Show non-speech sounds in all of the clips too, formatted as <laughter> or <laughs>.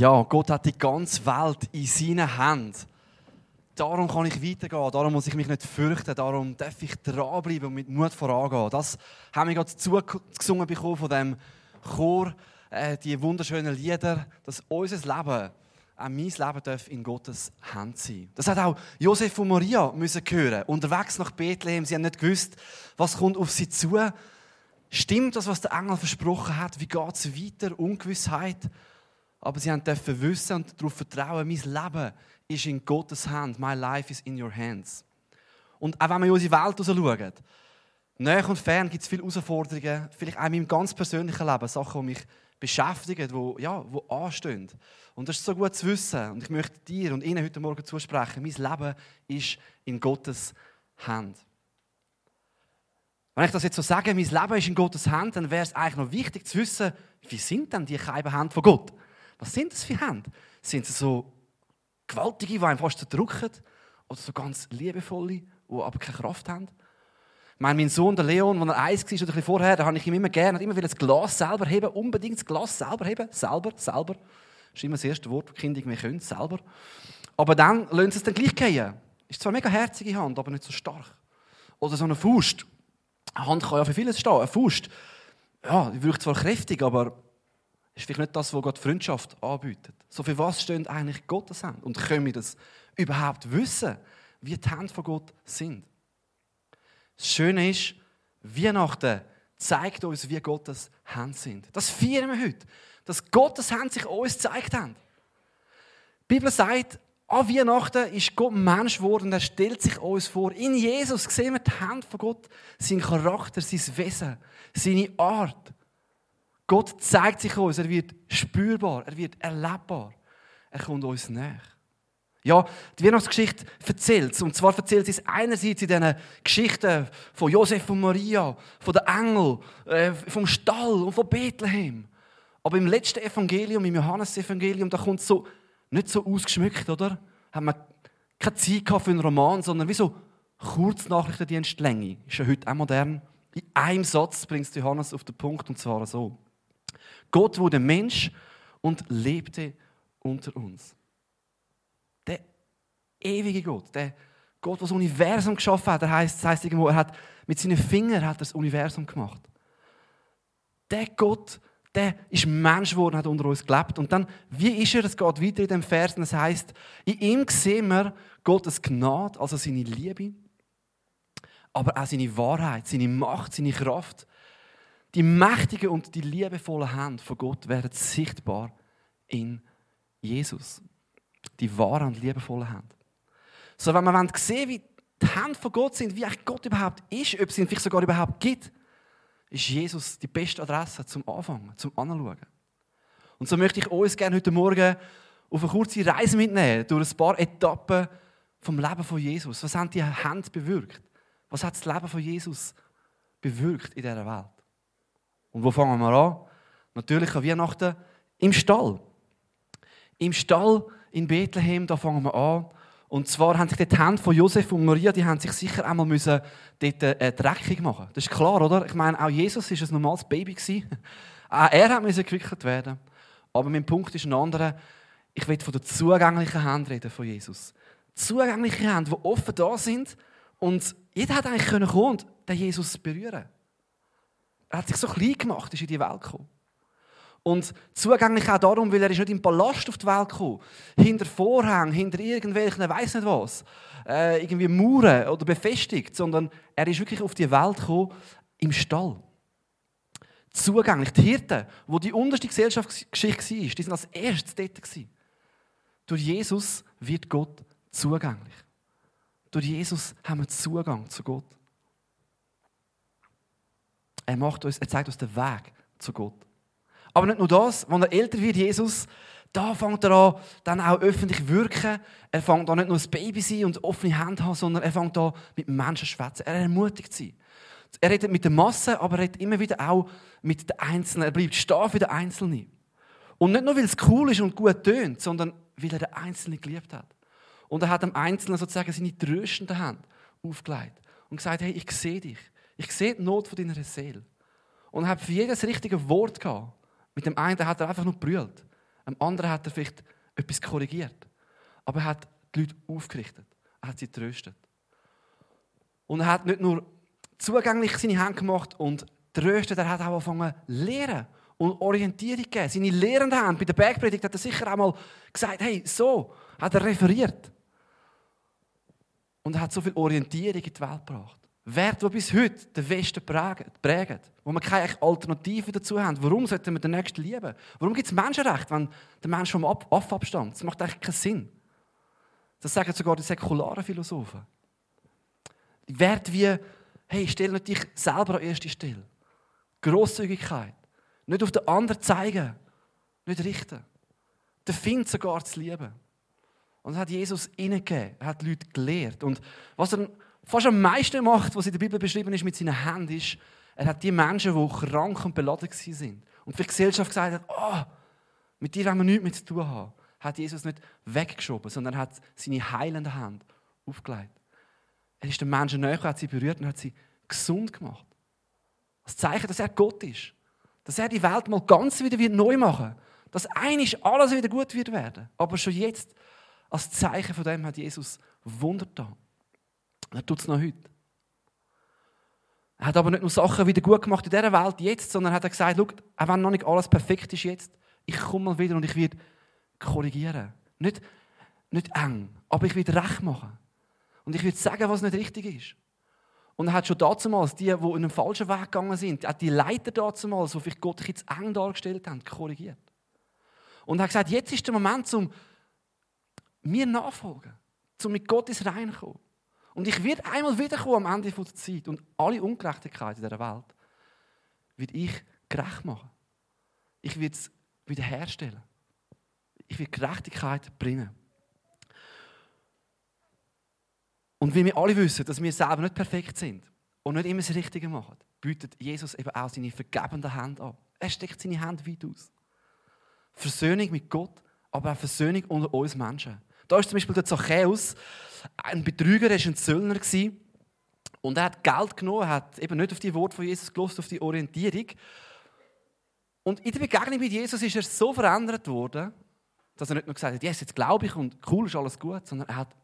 Ja, Gott hat die ganze Welt in seinen Händen. Darum kann ich weitergehen, darum muss ich mich nicht fürchten, darum darf ich dranbleiben und mit Mut vorangehen. Das haben wir gerade zugesungen bekommen von dem Chor, äh, die wunderschönen Lieder, dass unser Leben, auch mein Leben darf in Gottes Hand sein. Das hat auch Josef und Maria müssen hören. Unterwegs nach Bethlehem, sie haben nicht gewusst, was kommt auf sie zu. Stimmt das, was der Engel versprochen hat? Wie geht es weiter? Ungewissheit. Aber sie dürfen wissen und darauf vertrauen, mein Leben ist in Gottes Hand. My life is in your hands. Und auch wenn wir in unsere Welt schauen, näher und fern gibt es viele Herausforderungen, vielleicht auch in meinem ganz persönlichen Leben, Sachen, die mich beschäftigen, die, ja, die anstehen. Und das ist so gut zu wissen. Und ich möchte dir und Ihnen heute Morgen zusprechen, mein Leben ist in Gottes Hand. Wenn ich das jetzt so sage, mein Leben ist in Gottes Hand, dann wäre es eigentlich noch wichtig zu wissen, wie sind denn die Hände von Gott? Was sind das für Hände? Sind sie so gewaltige, die einem fast zerdrücken? Oder so ganz liebevolle, die aber keine Kraft haben? Ich mein Sohn, der Leon, als er eins war, oder ein bisschen vorher, da habe ich ihm immer gerne, hat immer das Glas selber heben, unbedingt das Glas selber heben, selber, selber. Das ist immer das erste Wort, Kinder irgendwie können, selber. Aber dann lassen sie es dann gleich gehen. Ist zwar eine mega herzige Hand, aber nicht so stark. Oder so eine Faust. Eine Hand kann ja für vieles stehen. Eine Faust, ja, die wirkt zwar kräftig, aber ist vielleicht nicht das, was Gott Freundschaft anbietet. So für was stehen eigentlich Gottes Hände? Und können wir das überhaupt wissen, wie die Hände von Gott sind? Das Schöne ist, Weihnachten zeigt uns, wie Gottes Hände sind. Das feiern wir heute, dass Gottes Hände sich uns gezeigt haben. Die Bibel sagt, an Weihnachten ist Gott Mensch geworden er stellt sich uns vor. In Jesus sehen wir die Hände von Gott, sein Charakter, sein Wesen, seine Art. Gott zeigt sich uns, er wird spürbar, er wird erlebbar. Er kommt uns näher. Ja, die Weihnachtsgeschichte erzählt es. Und zwar erzählt sie es einerseits in diesen Geschichten von Josef und Maria, von den Engeln, äh, vom Stall und von Bethlehem. Aber im letzten Evangelium, im Johannesevangelium, da kommt es so nicht so ausgeschmückt, oder? Haben wir keine Zeit für einen Roman, sondern wie so Kurznachrichtendienstlänge. Ist ja heute auch modern. In einem Satz bringt Johannes auf den Punkt, und zwar so. Gott wurde Mensch und lebte unter uns. Der ewige Gott, der Gott, der das Universum geschaffen hat, heißt, das heißt irgendwo, er hat mit seinen Fingern hat das Universum gemacht. Der Gott, der ist Mensch geworden, hat unter uns gelebt. Und dann, wie ist er? Es geht weiter in dem Vers, und es heißt, in ihm sehen wir Gottes Gnade, also seine Liebe, aber auch seine Wahrheit, seine Macht, seine Kraft. Die mächtigen und die liebevollen Hände von Gott werden sichtbar in Jesus. Die wahren und liebevollen Hände. So, wenn man sehen wie die Hände von Gott sind, wie eigentlich Gott überhaupt ist, ob es ihn vielleicht sogar überhaupt gibt, ist Jesus die beste Adresse zum Anfangen, zum Anschauen. Und so möchte ich uns gerne heute Morgen auf eine kurze Reise mitnehmen, durch ein paar Etappen vom Leben von Jesus. Was haben die Hände bewirkt? Was hat das Leben von Jesus bewirkt in dieser Welt? Und wo fangen wir an? Natürlich an Weihnachten im Stall. Im Stall in Bethlehem, da fangen wir an. Und zwar haben sich die Hände von Josef und Maria, die haben sich sicher einmal müssen dort äh, dreckig machen. Das ist klar, oder? Ich meine, auch Jesus ist ein normales Baby <laughs> Auch er müssen gewickelt werden. Aber mein Punkt ist ein anderer. Ich will von der zugänglichen Hand reden von Jesus. Zugängliche Hände, die offen da sind und jeder hat eigentlich kommen und den Jesus berühren. Er hat sich so klein gemacht, ist in die Welt gekommen. Und zugänglich auch darum, weil er ist nicht im Palast auf die Welt gekommen. Hinter Vorhängen, hinter irgendwelchen, weiß nicht was, äh, irgendwie Mauern oder befestigt, sondern er ist wirklich auf die Welt gekommen im Stall. Zugänglich. Die Hirten, wo die unterste Gesellschaftsgeschichte war, die sind als erstes dort. Gewesen. Durch Jesus wird Gott zugänglich. Durch Jesus haben wir Zugang zu Gott. Er, macht uns, er zeigt uns den Weg zu Gott. Aber nicht nur das, wenn er älter wird, Jesus, da fängt er an, dann auch öffentlich wirken. Er fängt an, nicht nur ein Baby sein und offene Hände haben, sondern er fängt an, mit Menschen zu schwätzen. Er ermutigt sie. Er redet mit der Masse, aber er redet immer wieder auch mit den Einzelnen. Er bleibt stehen für den Einzelnen. Und nicht nur, weil es cool ist und gut tönt, sondern weil er den Einzelnen geliebt hat. Und er hat dem Einzelnen sozusagen seine tröstende Hand aufgelegt und gesagt, hey, ich sehe dich. Ich sehe die Not von deiner Seele. Und hat für jedes richtige Wort gehabt. Mit dem einen hat er einfach nur brüllt. Am anderen hat er vielleicht etwas korrigiert. Aber er hat die Leute aufgerichtet. Er hat sie tröstet. Und er hat nicht nur zugänglich seine Hände gemacht und tröstet, er hat auch angefangen zu lehren und Orientierung gegeben. Seine Lehrenden haben bei der Bergpredigt hat er sicher auch mal gesagt, hey, so, hat er referiert. Und er hat so viel Orientierung in die Welt gebracht. Werte, die bis heute den Westen prägen, wo wir keine Alternative dazu haben. Warum sollten wir den Nächsten lieben? Warum gibt es Menschenrecht, wenn der Mensch vom Aff abstammt? Das macht eigentlich keinen Sinn. Das sagen sogar die säkularen Philosophen. Die Werte wie, hey, stell nicht dich selber an erste Stelle. Grosszügigkeit. Nicht auf den anderen zeigen. Nicht richten. Der Find sogar zu lieben. Und das hat Jesus ihnen. Er hat die Leute gelehrt. Und was er fast am meisten macht, was in der Bibel beschrieben ist mit seinen Händen, ist, er hat die Menschen, die krank und beladen waren und für die Gesellschaft gesagt hat, oh, mit dir wollen wir nichts mehr zu tun haben, hat Jesus nicht weggeschoben, sondern hat seine heilende Hand aufgelegt. Er ist den Menschen näher, hat sie berührt und hat sie gesund gemacht. Das Zeichen, dass er Gott ist. Dass er die Welt mal ganz wieder neu machen wird. Dass einisch alles wieder gut wird werden. Aber schon jetzt, als Zeichen von dem, hat Jesus Wunder getan. Er tut es noch heute. Er hat aber nicht nur Sachen wieder gut gemacht in dieser Welt jetzt, sondern hat er gesagt, auch wenn noch nicht alles perfekt ist jetzt, ich komme mal wieder und ich werde korrigieren. Nicht, nicht eng, aber ich werde recht machen. Und ich werde sagen, was nicht richtig ist. Und er hat schon damals die, die in einem falschen Weg gegangen sind, auch die Leiter damals, die vielleicht Gott jetzt eng dargestellt haben, korrigiert. Und er hat gesagt, jetzt ist der Moment, um mir nachfolgen, um mit Gott ins Reine zu kommen. Und ich werde einmal wiederkommen am Ende der Zeit und alle Ungerechtigkeiten dieser Welt werde ich gerecht machen. Ich werde es wiederherstellen. Ich werde Gerechtigkeit bringen. Und wie wir alle wissen, dass wir selber nicht perfekt sind und nicht immer das Richtige machen, bietet Jesus eben auch seine vergebende Hand an. Er steckt seine Hand weit aus. Versöhnung mit Gott, aber auch Versöhnung unter uns Menschen. Da ist zum Beispiel der Zachäus, ein Betrüger, er war ein Zöllner. Und er hat Geld genommen, hat eben nicht auf die Worte von Jesus gelost, auf die Orientierung. Und in der Begegnung mit Jesus ist er so verändert worden, dass er nicht nur gesagt hat, yes, jetzt glaube ich und cool ist alles gut, sondern er hat,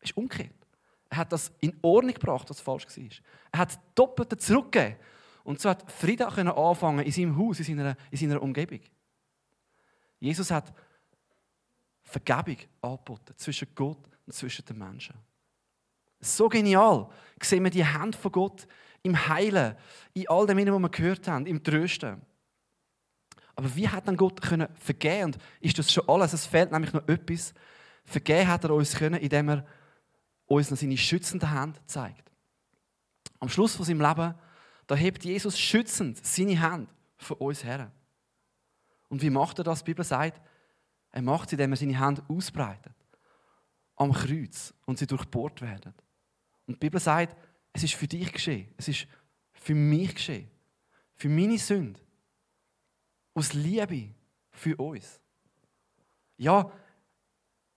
ist umgekehrt. Er hat das in Ordnung gebracht, was falsch war. Er hat Doppelte zurückgegeben. Und so hat Frieden anfangen in seinem Haus, in seiner, in seiner Umgebung. Jesus hat Vergebung angeboten zwischen Gott und zwischen den Menschen. So genial sehen wir die Hand von Gott im Heilen, in all dem, was wir gehört haben, im Trösten. Aber wie hat dann Gott können vergeben? Und ist das schon alles? Es fehlt nämlich noch etwas. Vergeben hat er uns können, indem er uns noch seine schützende Hand zeigt. Am Schluss von seinem Leben, da hebt Jesus schützend seine Hand von uns her. Und wie macht er das? Die Bibel sagt, er macht es, indem er seine Hand ausbreitet. Am Kreuz. Und sie durchbohrt werden. Und die Bibel sagt, es ist für dich geschehen. Es ist für mich geschehen. Für meine Sünde. Aus Liebe für uns. Ja,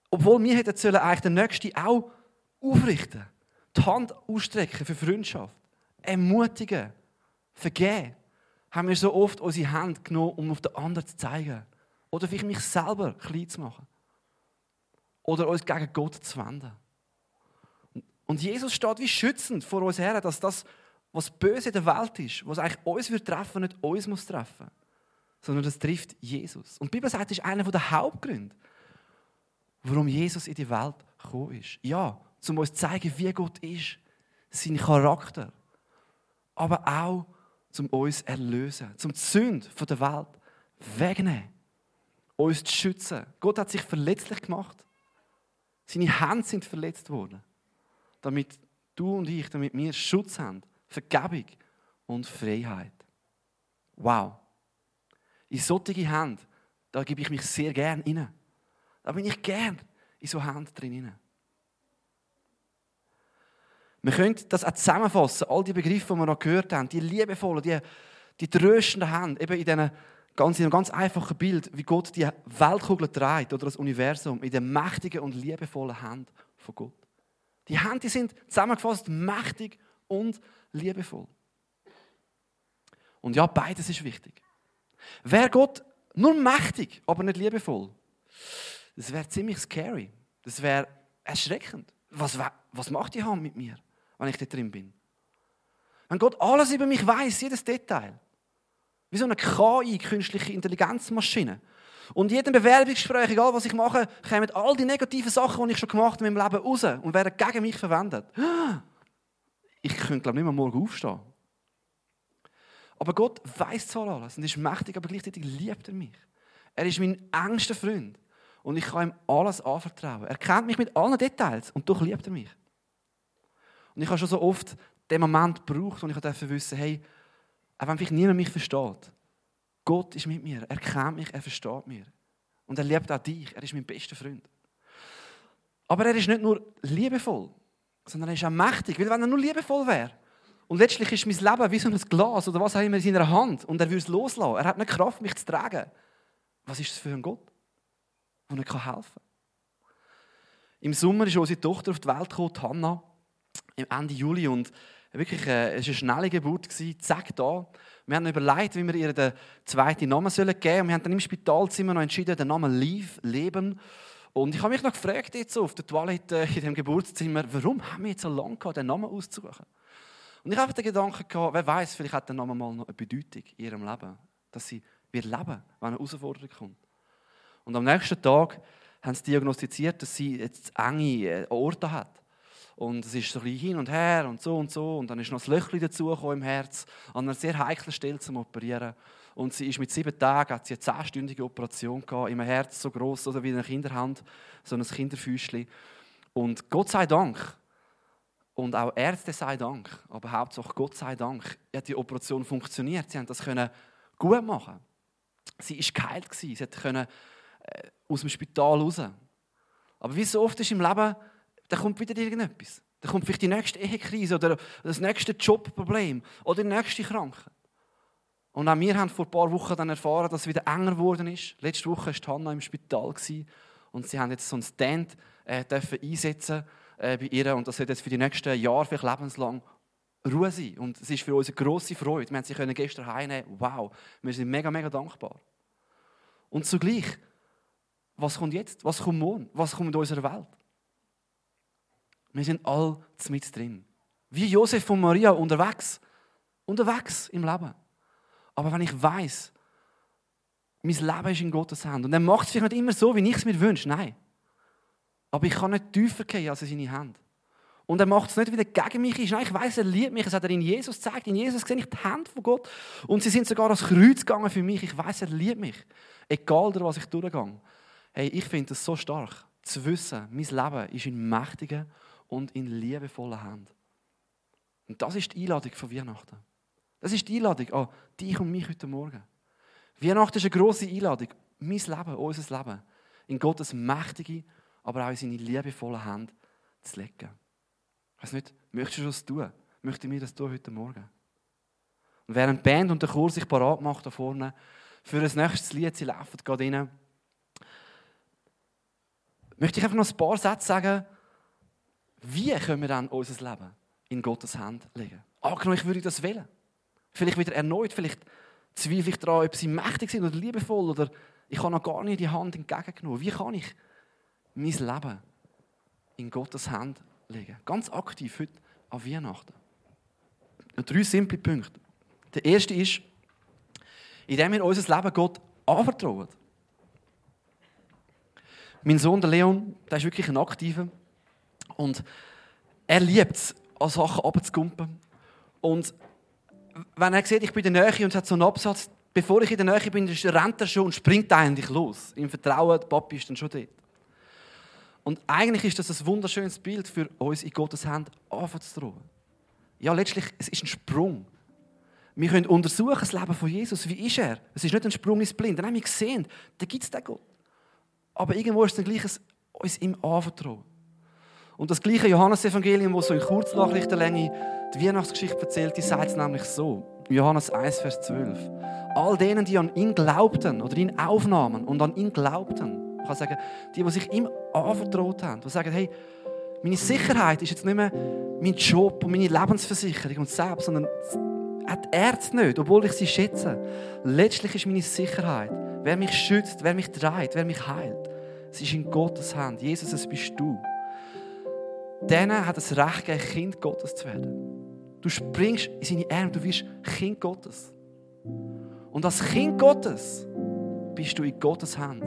obwohl wir hätten sollen eigentlich den Nächsten auch aufrichten, die Hand ausstrecken für Freundschaft, ermutigen, vergeben, haben wir so oft unsere Hand genommen, um auf den anderen zu zeigen, oder vielleicht mich selber klein zu machen. Oder uns gegen Gott zu wenden. Und Jesus steht wie schützend vor uns her, dass das, was böse in der Welt ist, was eigentlich uns wird treffen, nicht uns muss treffen, sondern das trifft Jesus. Und die Bibel sagt, das ist einer der Hauptgründe, warum Jesus in die Welt gekommen ist. Ja, um uns zu zeigen, wie Gott ist, sein Charakter, aber auch um uns zu erlösen, zum die Sünde der Welt wegnehmen uns zu schützen. Gott hat sich verletzlich gemacht. Seine Hände sind verletzt worden, damit du und ich, damit wir Schutz haben, Vergebung und Freiheit. Wow. In solche Hände, da gebe ich mich sehr gern inne. Da bin ich gern in so Hände drin. Wir können das auch zusammenfassen, all die Begriffe, die wir noch gehört haben, die liebevollen, die, die tröstenden Hände, eben in diesen ganz, in einem ganz einfachen Bild, wie Gott die Weltkugel trägt oder das Universum in der mächtigen und liebevollen Hand von Gott. Die Hände sind zusammengefasst mächtig und liebevoll. Und ja, beides ist wichtig. Wer Gott Nur mächtig, aber nicht liebevoll. Das wäre ziemlich scary. Das wäre erschreckend. Was, was macht die Hand mit mir, wenn ich da drin bin? Wenn Gott alles über mich weiß, jedes Detail. Wie so eine KI, künstliche Intelligenzmaschine. Und in jedem Bewerbungsgespräch, egal was ich mache, kommen all die negativen Sachen, die ich schon gemacht habe in meinem Leben, raus und werden gegen mich verwendet. Ich könnte, glaube ich, nicht mehr morgen aufstehen. Aber Gott weiß zwar alles und ist mächtig, aber gleichzeitig liebt er mich. Er ist mein engster Freund. Und ich kann ihm alles anvertrauen. Er kennt mich mit allen Details und doch liebt er mich. Und ich habe schon so oft den Moment gebraucht, und ich durfte wissen, hey, auch wenn vielleicht niemand mich versteht, Gott ist mit mir, er kennt mich, er versteht mich. Und er liebt auch dich, er ist mein bester Freund. Aber er ist nicht nur liebevoll, sondern er ist auch mächtig. Weil wenn er nur liebevoll wäre, und letztlich ist mein Leben wie so ein Glas oder was auch immer in seiner Hand und er würde es loslassen. Er hat nicht Kraft, mich zu tragen. Was ist das für ein Gott, der nicht helfen kann? Im Sommer ist unsere Tochter auf die Welt gekommen, Hannah, Ende Juli. Und wirklich, äh, es war eine schnelle Geburt, zack, da. Wir haben überlegt, wie wir ihr den zweiten Namen geben sollen. Und wir haben dann im Spitalzimmer noch entschieden, den Namen Liv, Leben. Und ich habe mich noch gefragt, jetzt auf der Toilette in dem Geburtszimmer, warum haben wir jetzt so lange gehabt, den Namen auszusuchen? Und ich habe den Gedanken gehabt, wer weiß, vielleicht hat der Name mal noch eine Bedeutung in ihrem Leben, dass sie wird leben, wenn eine Herausforderung kommt. Und am nächsten Tag haben sie diagnostiziert, dass sie jetzt enge äh, Orte hat. Und es ist so ein bisschen hin und her und so und so. Und dann ist noch ein Löchchen dazugekommen im Herz, an einer sehr heiklen Stelle zum Operieren. Und sie ist mit sieben Tagen, hat sie eine zehnstündige Operation gehabt, im Herz so groß oder wie eine Kinderhand, so ein Kinderfüßchen. Und Gott sei Dank und auch Ärzte sei Dank, aber hauptsächlich Gott sei Dank, hat die Operation funktioniert. Sie haben das können gut machen. Sie ist geheilt gewesen. Sie können äh, aus dem Spital raus. Aber wie so oft ist im Leben, da kommt wieder irgendetwas. Da kommt vielleicht die nächste Ehekrise oder das nächste Jobproblem oder die nächste Krankheit. Und auch wir haben vor ein paar Wochen dann erfahren, dass es wieder enger geworden ist. Letzte Woche war Hanna im Spital und sie haben jetzt so einen Stand äh, dürfen einsetzen äh, bei ihr und das wird jetzt für die nächsten Jahre, vielleicht lebenslang, Ruhe sein. Und es ist für uns eine grosse Freude. Wir haben sie gestern heimnehmen. Wow, wir sind mega, mega dankbar. Und zugleich, was kommt jetzt? Was kommt morgen? Was kommt in unserer Welt? Wir sind all mit drin. Wie Josef und Maria unterwegs. Unterwegs im Leben. Aber wenn ich weiß, mein Leben ist in Gottes Hand und er macht es vielleicht nicht immer so, wie ich es mir wünsche, nein. Aber ich kann nicht tiefer gehen als in seine Hand. Und er macht es nicht, weil er gegen mich ist. Nein, ich weiß, er liebt mich. Das hat er in Jesus gezeigt. In Jesus sehe ich die Hand von Gott. Und sie sind sogar ans Kreuz gegangen für mich. Ich weiß, er liebt mich. Egal, was ich durchgehe. Hey, ich finde es so stark, zu wissen, mein Leben ist in mächtigen und in liebevollen Händen. Und das ist die Einladung von Weihnachten. Das ist die Einladung an dich und mich heute Morgen. Weihnachten ist eine grosse Einladung. Mein Leben, unser Leben, in Gottes mächtige aber auch in seine liebevollen Hände zu legen. Ich weiß nicht, möchtest du das tun? Möchte mir das tun heute Morgen? Und während die Band und der Chor sich parat macht da vorne, für ein nächstes Lied, sie laufen gerade rein, möchte ich einfach noch ein paar Sätze sagen, wie können wir dann unser Leben in Gottes Hand legen? Angenommen, ich würde das wählen. Vielleicht wieder erneut, vielleicht zweifle ich daran, ob sie mächtig sind oder liebevoll oder ich habe noch gar nicht die Hand entgegengenommen. Wie kann ich mein Leben in Gottes Hand legen. Ganz aktiv heute an Weihnachten. Und drei simple Punkte. Der erste ist, indem wir unser Leben Gott anvertrauen. Mein Sohn, der Leon, der ist wirklich ein Aktiver. Und er liebt es, an Sachen abzukumpen. Und wenn er sieht, ich bin in der Nähe und hat so einen Absatz, bevor ich in der Nähe bin, rennt er schon und springt eigentlich los. Im Vertrauen, der Papi ist dann schon dort. Und eigentlich ist das ein wunderschönes Bild für uns in Gottes Hand anzutrauen. Ja, letztlich, es ist ein Sprung. Wir können untersuchen das Leben von Jesus. Wie ist er? Es ist nicht ein Sprung ins Blind. Dann haben wir gesehen, da gibt es den Gott. Aber irgendwo ist es dann gleich uns ihm anvertrauen. Und das gleiche Johannesevangelium, das so in Kurznachrichtenlänge die Weihnachtsgeschichte erzählt, die sagt es nämlich so. Johannes 1, Vers 12. All denen, die an ihn glaubten oder ihn aufnahmen und an ihn glaubten, ich kann sagen, die, die sich ihm anvertraut haben, die sagen, hey, meine Sicherheit ist jetzt nicht mehr mein Job und meine Lebensversicherung und selbst, sondern hat die Ärzte nicht, obwohl ich sie schätze. Letztlich ist meine Sicherheit, wer mich schützt, wer mich trägt, wer mich heilt. Es ist in Gottes Hand. Jesus, es bist du. Denen hat es Recht gegeben, Kind Gottes zu werden. Du springst in seine Arme, du wirst Kind Gottes. Und als Kind Gottes bist du in Gottes Hand.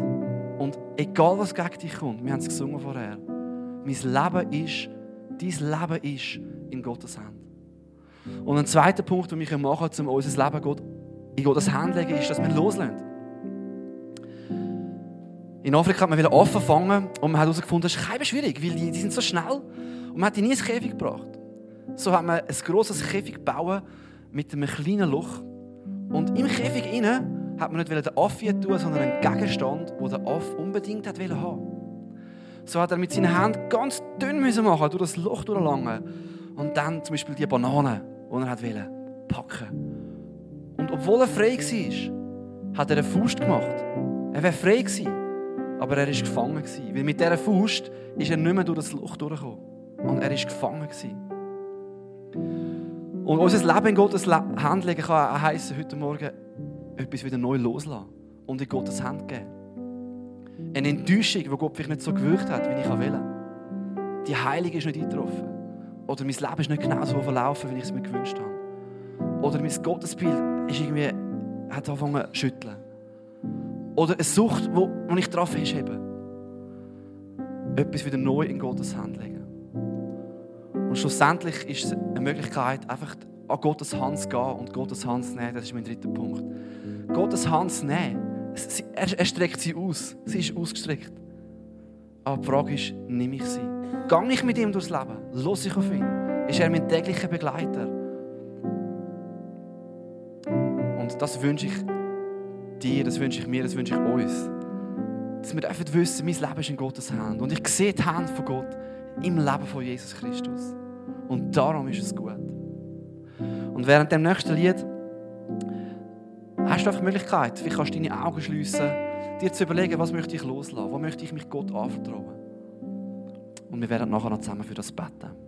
Und egal was gegen dich kommt, wir haben es gesungen vorher, mein Leben ist, dein Leben ist in Gottes Hand. Und ein zweiter Punkt, den wir machen können, um unser Leben in Gottes Hand zu legen, ist, dass wir loslassen. In Afrika hat man wieder offen und man hat herausgefunden, das ist schwierig, weil die, die sind so schnell und man hat die nie ins Käfig gebracht. So hat man ein grosses Käfig gebaut mit einem kleinen Loch und im Käfig innen hat man nicht den Affe tun, sondern einen Gegenstand, den der Affe unbedingt hat haben So hat er mit seinen Händen ganz dünn müssen machen, durch das Loch durchlangen und dann zum Beispiel die Banane, die er wollte, packen. Und obwohl er frei war, hat er eine Faust gemacht. Er wäre frei gewesen. Aber er war gefangen. Weil mit dieser Faust ist er nicht mehr durch das Loch durchgekommen. Und er war gefangen. Und unser Leben in Gottes Hand legen kann heissen, heute Morgen etwas wieder neu loslassen und in Gottes Hand geben. Eine Enttäuschung, die Gott vielleicht nicht so gewirkt hat, wie ich will. Die Heilung ist nicht eingetroffen. Oder mein Leben ist nicht genau so verlaufen, wie ich es mir gewünscht habe. Oder mein Gottesbild ist irgendwie, hat angefangen zu schütteln. Oder eine Sucht, wo ich drauf festhebe. Etwas wieder neu in Gottes Hand legen. Und schlussendlich ist es eine Möglichkeit, einfach an Gottes Hand zu gehen und Gottes Hand zu nehmen. Das ist mein dritter Punkt. Gottes Hand zu nehmen. Er, streckt sie aus. Sie ist ausgestreckt. Aber die Frage ist, nehme ich sie? Gang ich mit ihm durchs Leben? Los ich auf ihn? Ist er mein täglicher Begleiter? Und das wünsche ich dir, das wünsche ich mir, das wünsche ich uns. Dass wir einfach wissen, mein Leben ist in Gottes Hand. Und ich sehe die Hand von Gott im Leben von Jesus Christus. Und darum ist es gut. Und während dem nächsten Lied hast du einfach die Möglichkeit, vielleicht kannst du deine Augen schliessen, dir zu überlegen, was möchte ich loslassen, wo möchte ich mich Gott anvertrauen. Und wir werden nachher noch zusammen für das beten.